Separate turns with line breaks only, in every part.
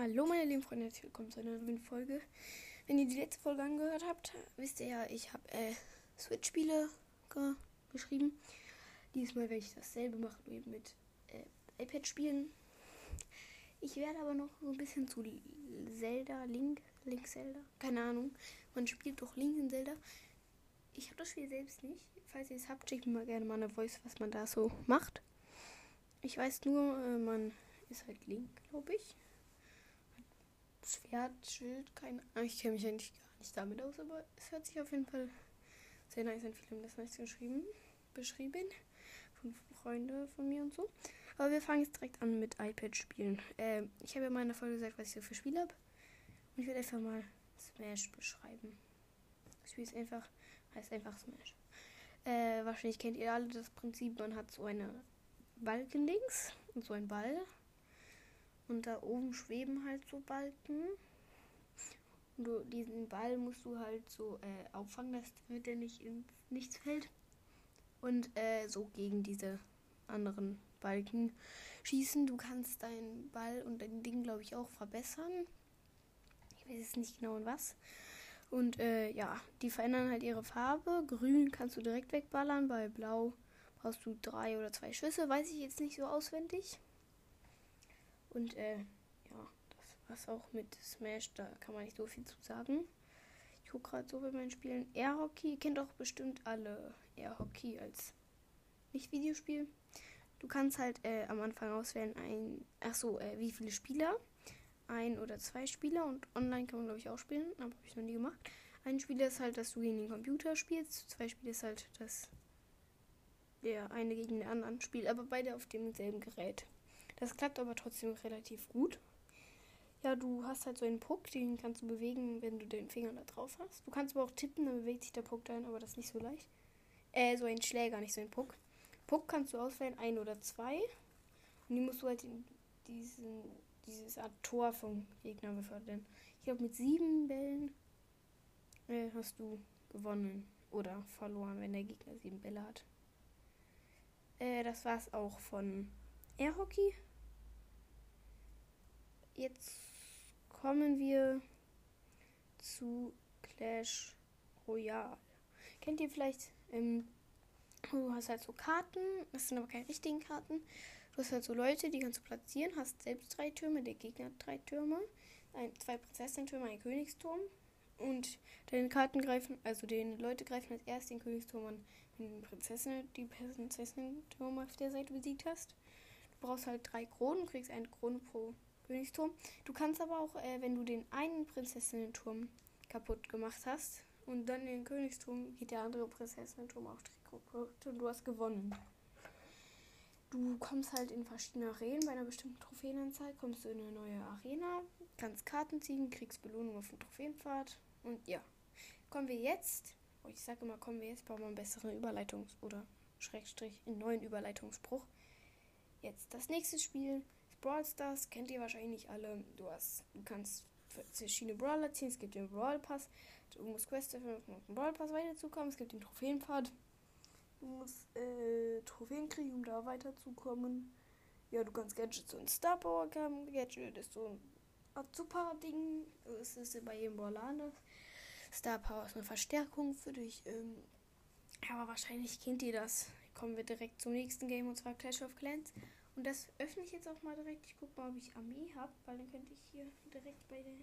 Hallo meine lieben Freunde, herzlich willkommen zu einer neuen Folge. Wenn ihr die letzte Folge angehört habt, wisst ihr ja, ich habe äh, Switch-Spiele ge geschrieben. Diesmal werde ich dasselbe machen, nur eben mit äh, iPad-Spielen. Ich werde aber noch so ein bisschen zu Zelda, Link, Link Zelda, keine Ahnung. Man spielt doch Link in Zelda. Ich habe das Spiel selbst nicht. Falls ihr es habt, schickt mir mal gerne mal eine Voice, was man da so macht. Ich weiß nur, äh, man ist halt Link, glaube ich. Schwert, Schild, keine Ahnung. Ich kenne mich eigentlich gar nicht damit aus, aber es hört sich auf jeden Fall sehr nice an. Viele haben das nice geschrieben, beschrieben. Von Freunden von mir und so. Aber wir fangen jetzt direkt an mit iPad-Spielen. Äh, ich habe ja mal in der Folge gesagt, was ich so für Spiele habe. Und ich werde einfach mal Smash beschreiben. Das Spiel ist einfach, heißt einfach Smash. Äh, wahrscheinlich kennt ihr alle das Prinzip, man hat so eine Balken links und so ein Ball. Und da oben schweben halt so Balken. Und diesen Ball musst du halt so äh, auffangen, dass der nicht ins Nichts fällt. Und äh, so gegen diese anderen Balken schießen. Du kannst deinen Ball und dein Ding, glaube ich, auch verbessern. Ich weiß jetzt nicht genau in was. Und äh, ja, die verändern halt ihre Farbe. Grün kannst du direkt wegballern, bei Blau brauchst du drei oder zwei Schüsse. Weiß ich jetzt nicht so auswendig. Und äh, ja, das war's auch mit Smash. Da kann man nicht so viel zu sagen. Ich gucke gerade so bei meinen Spielen. Air Hockey kennt auch bestimmt alle Air Hockey als nicht Videospiel. Du kannst halt äh, am Anfang auswählen, ein, ach so, äh, wie viele Spieler. Ein oder zwei Spieler und online kann man glaube ich auch spielen, aber habe ich noch nie gemacht. Ein Spieler ist halt, dass du gegen den Computer spielst. Zwei Spieler ist halt, dass der eine gegen den anderen spielt, aber beide auf demselben Gerät. Das klappt aber trotzdem relativ gut. Ja, du hast halt so einen Puck, den kannst du bewegen, wenn du den Finger da drauf hast. Du kannst aber auch tippen, dann bewegt sich der Puck dahin, aber das ist nicht so leicht. Äh, so ein Schläger, nicht so ein Puck. Puck kannst du auswählen, ein oder zwei. Und die musst du halt in diesen, dieses Art Tor vom Gegner befördern. Ich glaube, mit sieben Bällen äh, hast du gewonnen oder verloren, wenn der Gegner sieben Bälle hat. Äh, das war's auch von Air Hockey. Jetzt kommen wir zu Clash Royale. Kennt ihr vielleicht ähm, Du hast halt so Karten, das sind aber keine richtigen Karten. Du hast halt so Leute, die kannst du platzieren, hast selbst drei Türme, der Gegner hat drei Türme, ein, zwei Prinzessentürme, ein Königsturm. Und deine Karten greifen, also die Leute greifen als erst den Königsturm an, wenn du Prinzessin, die Prinzessentürme auf der Seite besiegt hast. Du brauchst halt drei Kronen, kriegst eine Krone pro Königsturm. Du kannst aber auch, äh, wenn du den einen Prinzessinnenturm kaputt gemacht hast und dann den Königsturm, geht der andere Prinzessinnenturm auch Punkte und du hast gewonnen. Du kommst halt in verschiedene Arenen. Bei einer bestimmten Trophäenanzahl kommst du in eine neue Arena, kannst Karten ziehen, kriegst Belohnung auf dem Trophäenpfad. Und ja, kommen wir jetzt, oh, ich sage immer, kommen wir jetzt, brauchen wir einen besseren Überleitungs- oder Schrägstrich, einen neuen Überleitungsspruch. Jetzt das nächste Spiel Brawl Stars, kennt ihr wahrscheinlich alle. Du hast, du kannst verschiedene Brawler ziehen, es gibt den Brawl Pass, du musst Quests dafür auf den Brawl Pass weiterzukommen, es gibt den Trophäenpfad. Du musst äh, Trophäen kriegen, um da weiterzukommen. Ja, du kannst Gadgets und Star Power haben. Gadget ist so ein Art super Ding. Es ist bei jedem Brawler anders. Star Power ist eine Verstärkung für dich. Ähm, aber wahrscheinlich kennt ihr das. Kommen wir direkt zum nächsten Game und zwar Clash of Clans. Und das öffne ich jetzt auch mal direkt. Ich gucke mal, ob ich Armee habe, weil dann könnte ich hier direkt bei der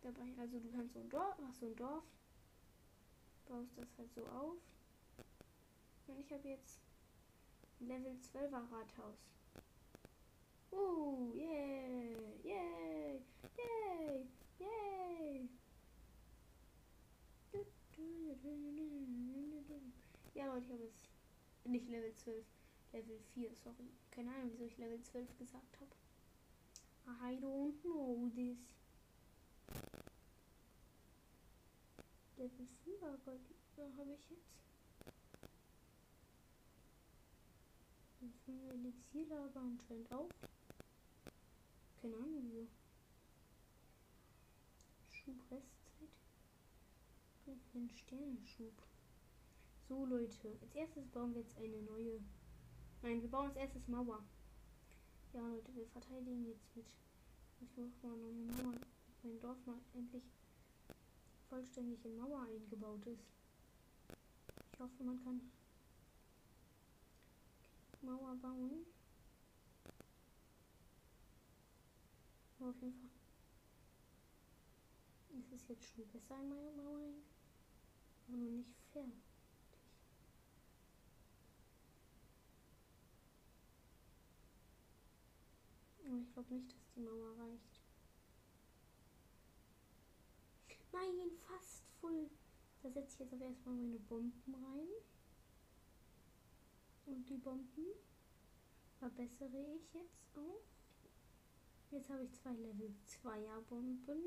dabei. Also du kannst so ein Dorf, hast so ein Dorf, baust das halt so auf. Und ich habe jetzt Level 12er Rathaus. Uh, yay, yay, yay, yay. Ja, Leute, ich habe jetzt nicht Level 12, Level 4, sorry. Keine Ahnung, wieso ich Level 12 gesagt habe. I don't know this. Level 4 habe ich jetzt. Fünf Elixierlager anscheinend auch. Keine Ahnung wieso. Schub Restzeit. Einen Sternenschub. So Leute, als erstes bauen wir jetzt eine neue. Nein, wir bauen als erstes Mauer. Ja Leute, wir verteidigen jetzt mit Ich muss mal noch eine Mauer, mein Dorf mal endlich vollständig in Mauer eingebaut ist. Ich hoffe, man kann Mauer bauen. Aber auf jeden Fall ist es jetzt schon besser in meiner Mauer, aber noch nicht fertig. Aber ich glaube nicht, dass die Mauer reicht. Nein, fast voll. Da setze ich jetzt aber erstmal meine Bomben rein. Und die Bomben verbessere ich jetzt auch. Jetzt habe ich zwei Level 2er Bomben.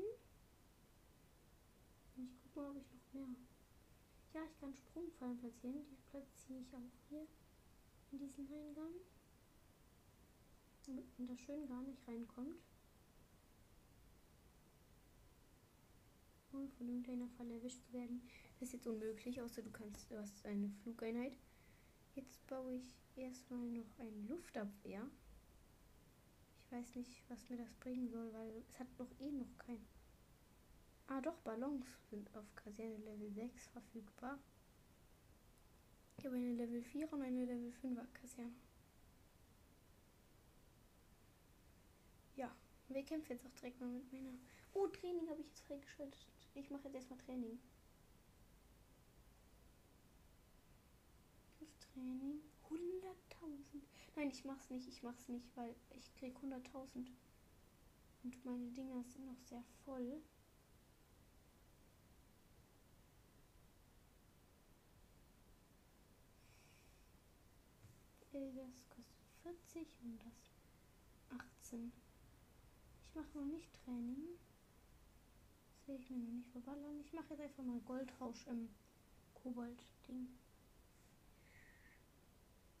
Und ich gucke mal, ob ich noch mehr. Ja, ich kann Sprungfallen platzieren. Die platziere ich auch hier in diesen Eingang. Damit man da schön gar nicht reinkommt. Und von irgendeiner Falle erwischt zu werden, ist jetzt unmöglich, außer du kannst, du hast eine Flugeinheit. Jetzt baue ich erstmal noch eine Luftabwehr. Ich weiß nicht, was mir das bringen soll, weil es hat noch eh noch kein. Ah doch, Ballons sind auf Kaserne Level 6 verfügbar. Ich habe eine Level 4 und eine Level 5er Kaserne. Ja, wir kämpfen jetzt auch direkt mal mit meiner. Oh, Training habe ich jetzt freigeschaltet. Ich mache jetzt erstmal Training. Das Training. 100.000. Nein, ich mach's nicht. Ich mach's nicht, weil ich krieg 100.000. Und meine Dinger sind noch sehr voll. Das kostet 40 und das 18. Ich mache noch nicht Training. Das ich mir noch nicht verballern. Ich mache jetzt einfach mal Goldrausch im Kobold-Ding.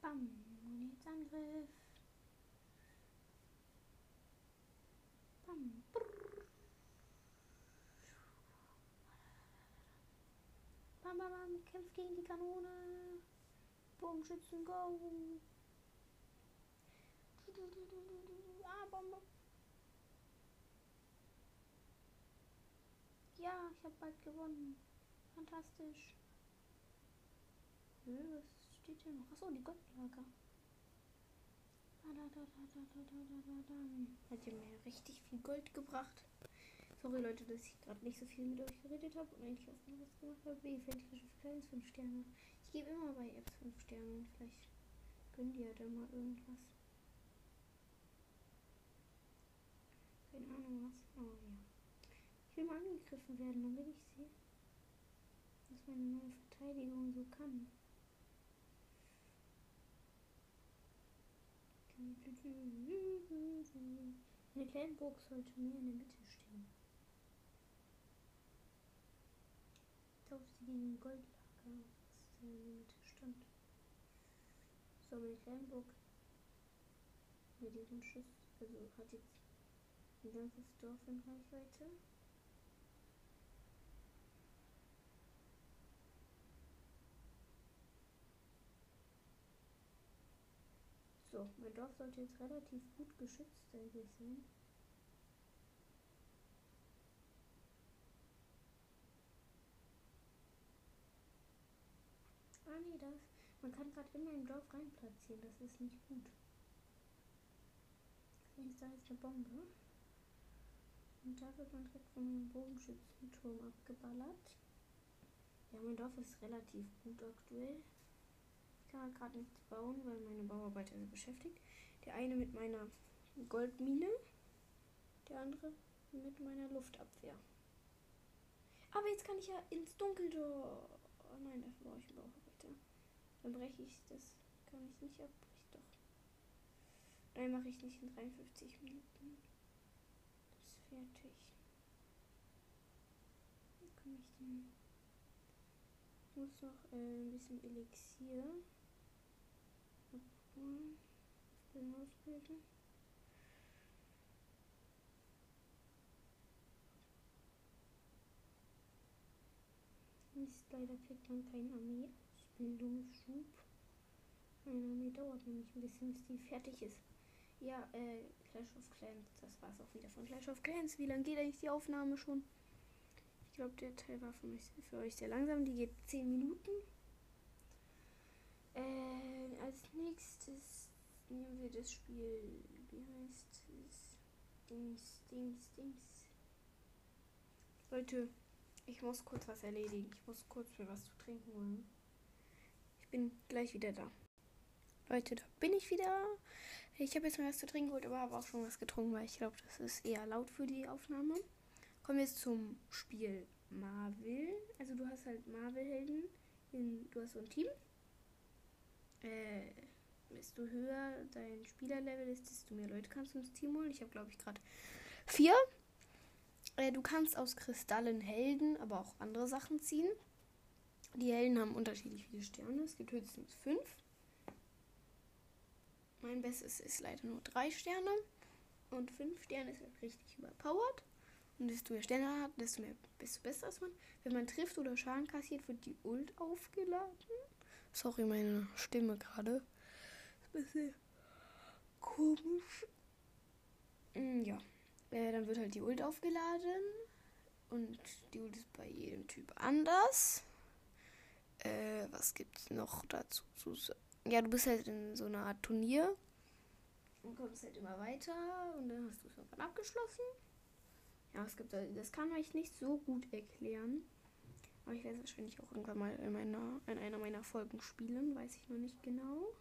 Bam. Und jetzt Angriff. Bam. Brrr. Bam, bam, bam. Kämpft gegen die Kanone. Bogenschützen, go. Ah, Bombe. Ja, ich habe bald gewonnen. Fantastisch. Nö, was steht hier noch? Achso, die Gottlager. Hat ja mir richtig viel Gold gebracht. Sorry Leute, dass ich gerade nicht so viel mit euch geredet habe und eigentlich auch was gemacht habe. Wie fällt für Kleines 5 Sterne. Ich gebe immer bei Apps 5 Sterne. Vielleicht gönnt ihr da mal irgendwas. Keine Ahnung was. Oh Ich mal angegriffen werden, damit ich sehe, was meine neue Verteidigung so kann. Eine kleine sollte mehr in der Mitte stehen. Tauscht sie gegen Goldlager, was in der Mitte stand. So, meine kleine mit ihren Schuss, also hat jetzt ein ganzes Dorf in Reichweite. Mein Dorf sollte jetzt relativ gut geschützt eigentlich sein. Ah nee, das. Man kann gerade in mein Dorf rein platzieren. Das ist nicht gut. Ist da jetzt eine Bombe. Und da wird man direkt einem Bogenschützenturm abgeballert. Ja, mein Dorf ist relativ gut aktuell. Kann gerade nichts bauen, weil meine Bauarbeiter sind beschäftigt. Der eine mit meiner Goldmine, der andere mit meiner Luftabwehr. Aber jetzt kann ich ja ins Dunkeldorf. Oh nein, dafür brauche ich einen Bauarbeiter. Dann breche ich das. Kann ich nicht abbrechen, doch. Nein, mache ich nicht in 53 Minuten. Das ist fertig. Wie komme ich denn? Ich muss noch äh, ein bisschen Elixier. Hm, Bin ausbilden. Mist, leider kriegt man keinen Armee-Ausbildungsschub. Eine Armee dauert nämlich ein bisschen, bis die fertig ist. ja, äh, Clash of Clans, das war's auch wieder von Clash of Clans. Wie lange geht eigentlich die Aufnahme schon? Ich glaube, der Teil war für, mich, für euch sehr langsam. Die geht 10 Minuten. Äh, als nächstes nehmen wir das Spiel. Wie heißt es? Dings, Dings, Dings. Leute, ich muss kurz was erledigen. Ich muss kurz mir was zu trinken holen. Ich bin gleich wieder da. Leute, da bin ich wieder. Ich habe jetzt mal was zu trinken geholt, aber habe auch schon was getrunken, weil ich glaube, das ist eher laut für die Aufnahme. Kommen wir jetzt zum Spiel Marvel. Also du hast halt Marvel-Helden. Du hast so ein Team. Äh, desto höher dein Spielerlevel ist, desto mehr Leute kannst du ins Team holen. Ich habe, glaube ich, gerade vier. Äh, du kannst aus Kristallen Helden, aber auch andere Sachen ziehen. Die Helden haben unterschiedlich viele Sterne. Es gibt höchstens fünf. Mein Bestes ist leider nur drei Sterne. Und fünf Sterne ist halt richtig überpowered. Und desto mehr Sterne hat, desto mehr, desto besser ist man. Wenn man trifft oder Schaden kassiert, wird die Ult aufgeladen. Sorry, meine Stimme gerade. Ist ein bisschen komisch. Mm, ja. Äh, dann wird halt die Ult aufgeladen. Und die Ult ist bei jedem Typ anders. Äh, was gibt's noch dazu zu sagen? ja, du bist halt in so einer Art Turnier und kommst halt immer weiter und dann hast du es irgendwann abgeschlossen. Ja, es gibt das kann ich nicht so gut erklären. Aber ich werde es wahrscheinlich auch irgendwann mal in, meiner, in einer meiner Folgen spielen, weiß ich noch nicht genau.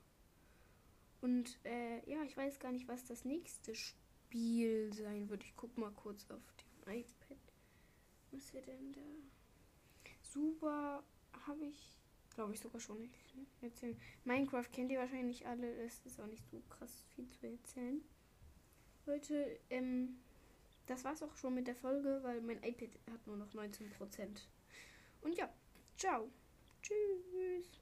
Und äh, ja, ich weiß gar nicht, was das nächste Spiel sein wird. Ich guck mal kurz auf dem iPad. Was wird denn da? Super, habe ich Glaube ich sogar schon nicht erzählen. Minecraft kennt ihr wahrscheinlich alle. Es ist auch nicht so krass viel zu erzählen. Leute, ähm, das war's auch schon mit der Folge, weil mein iPad hat nur noch 19%. Und ja, ciao. Tschüss.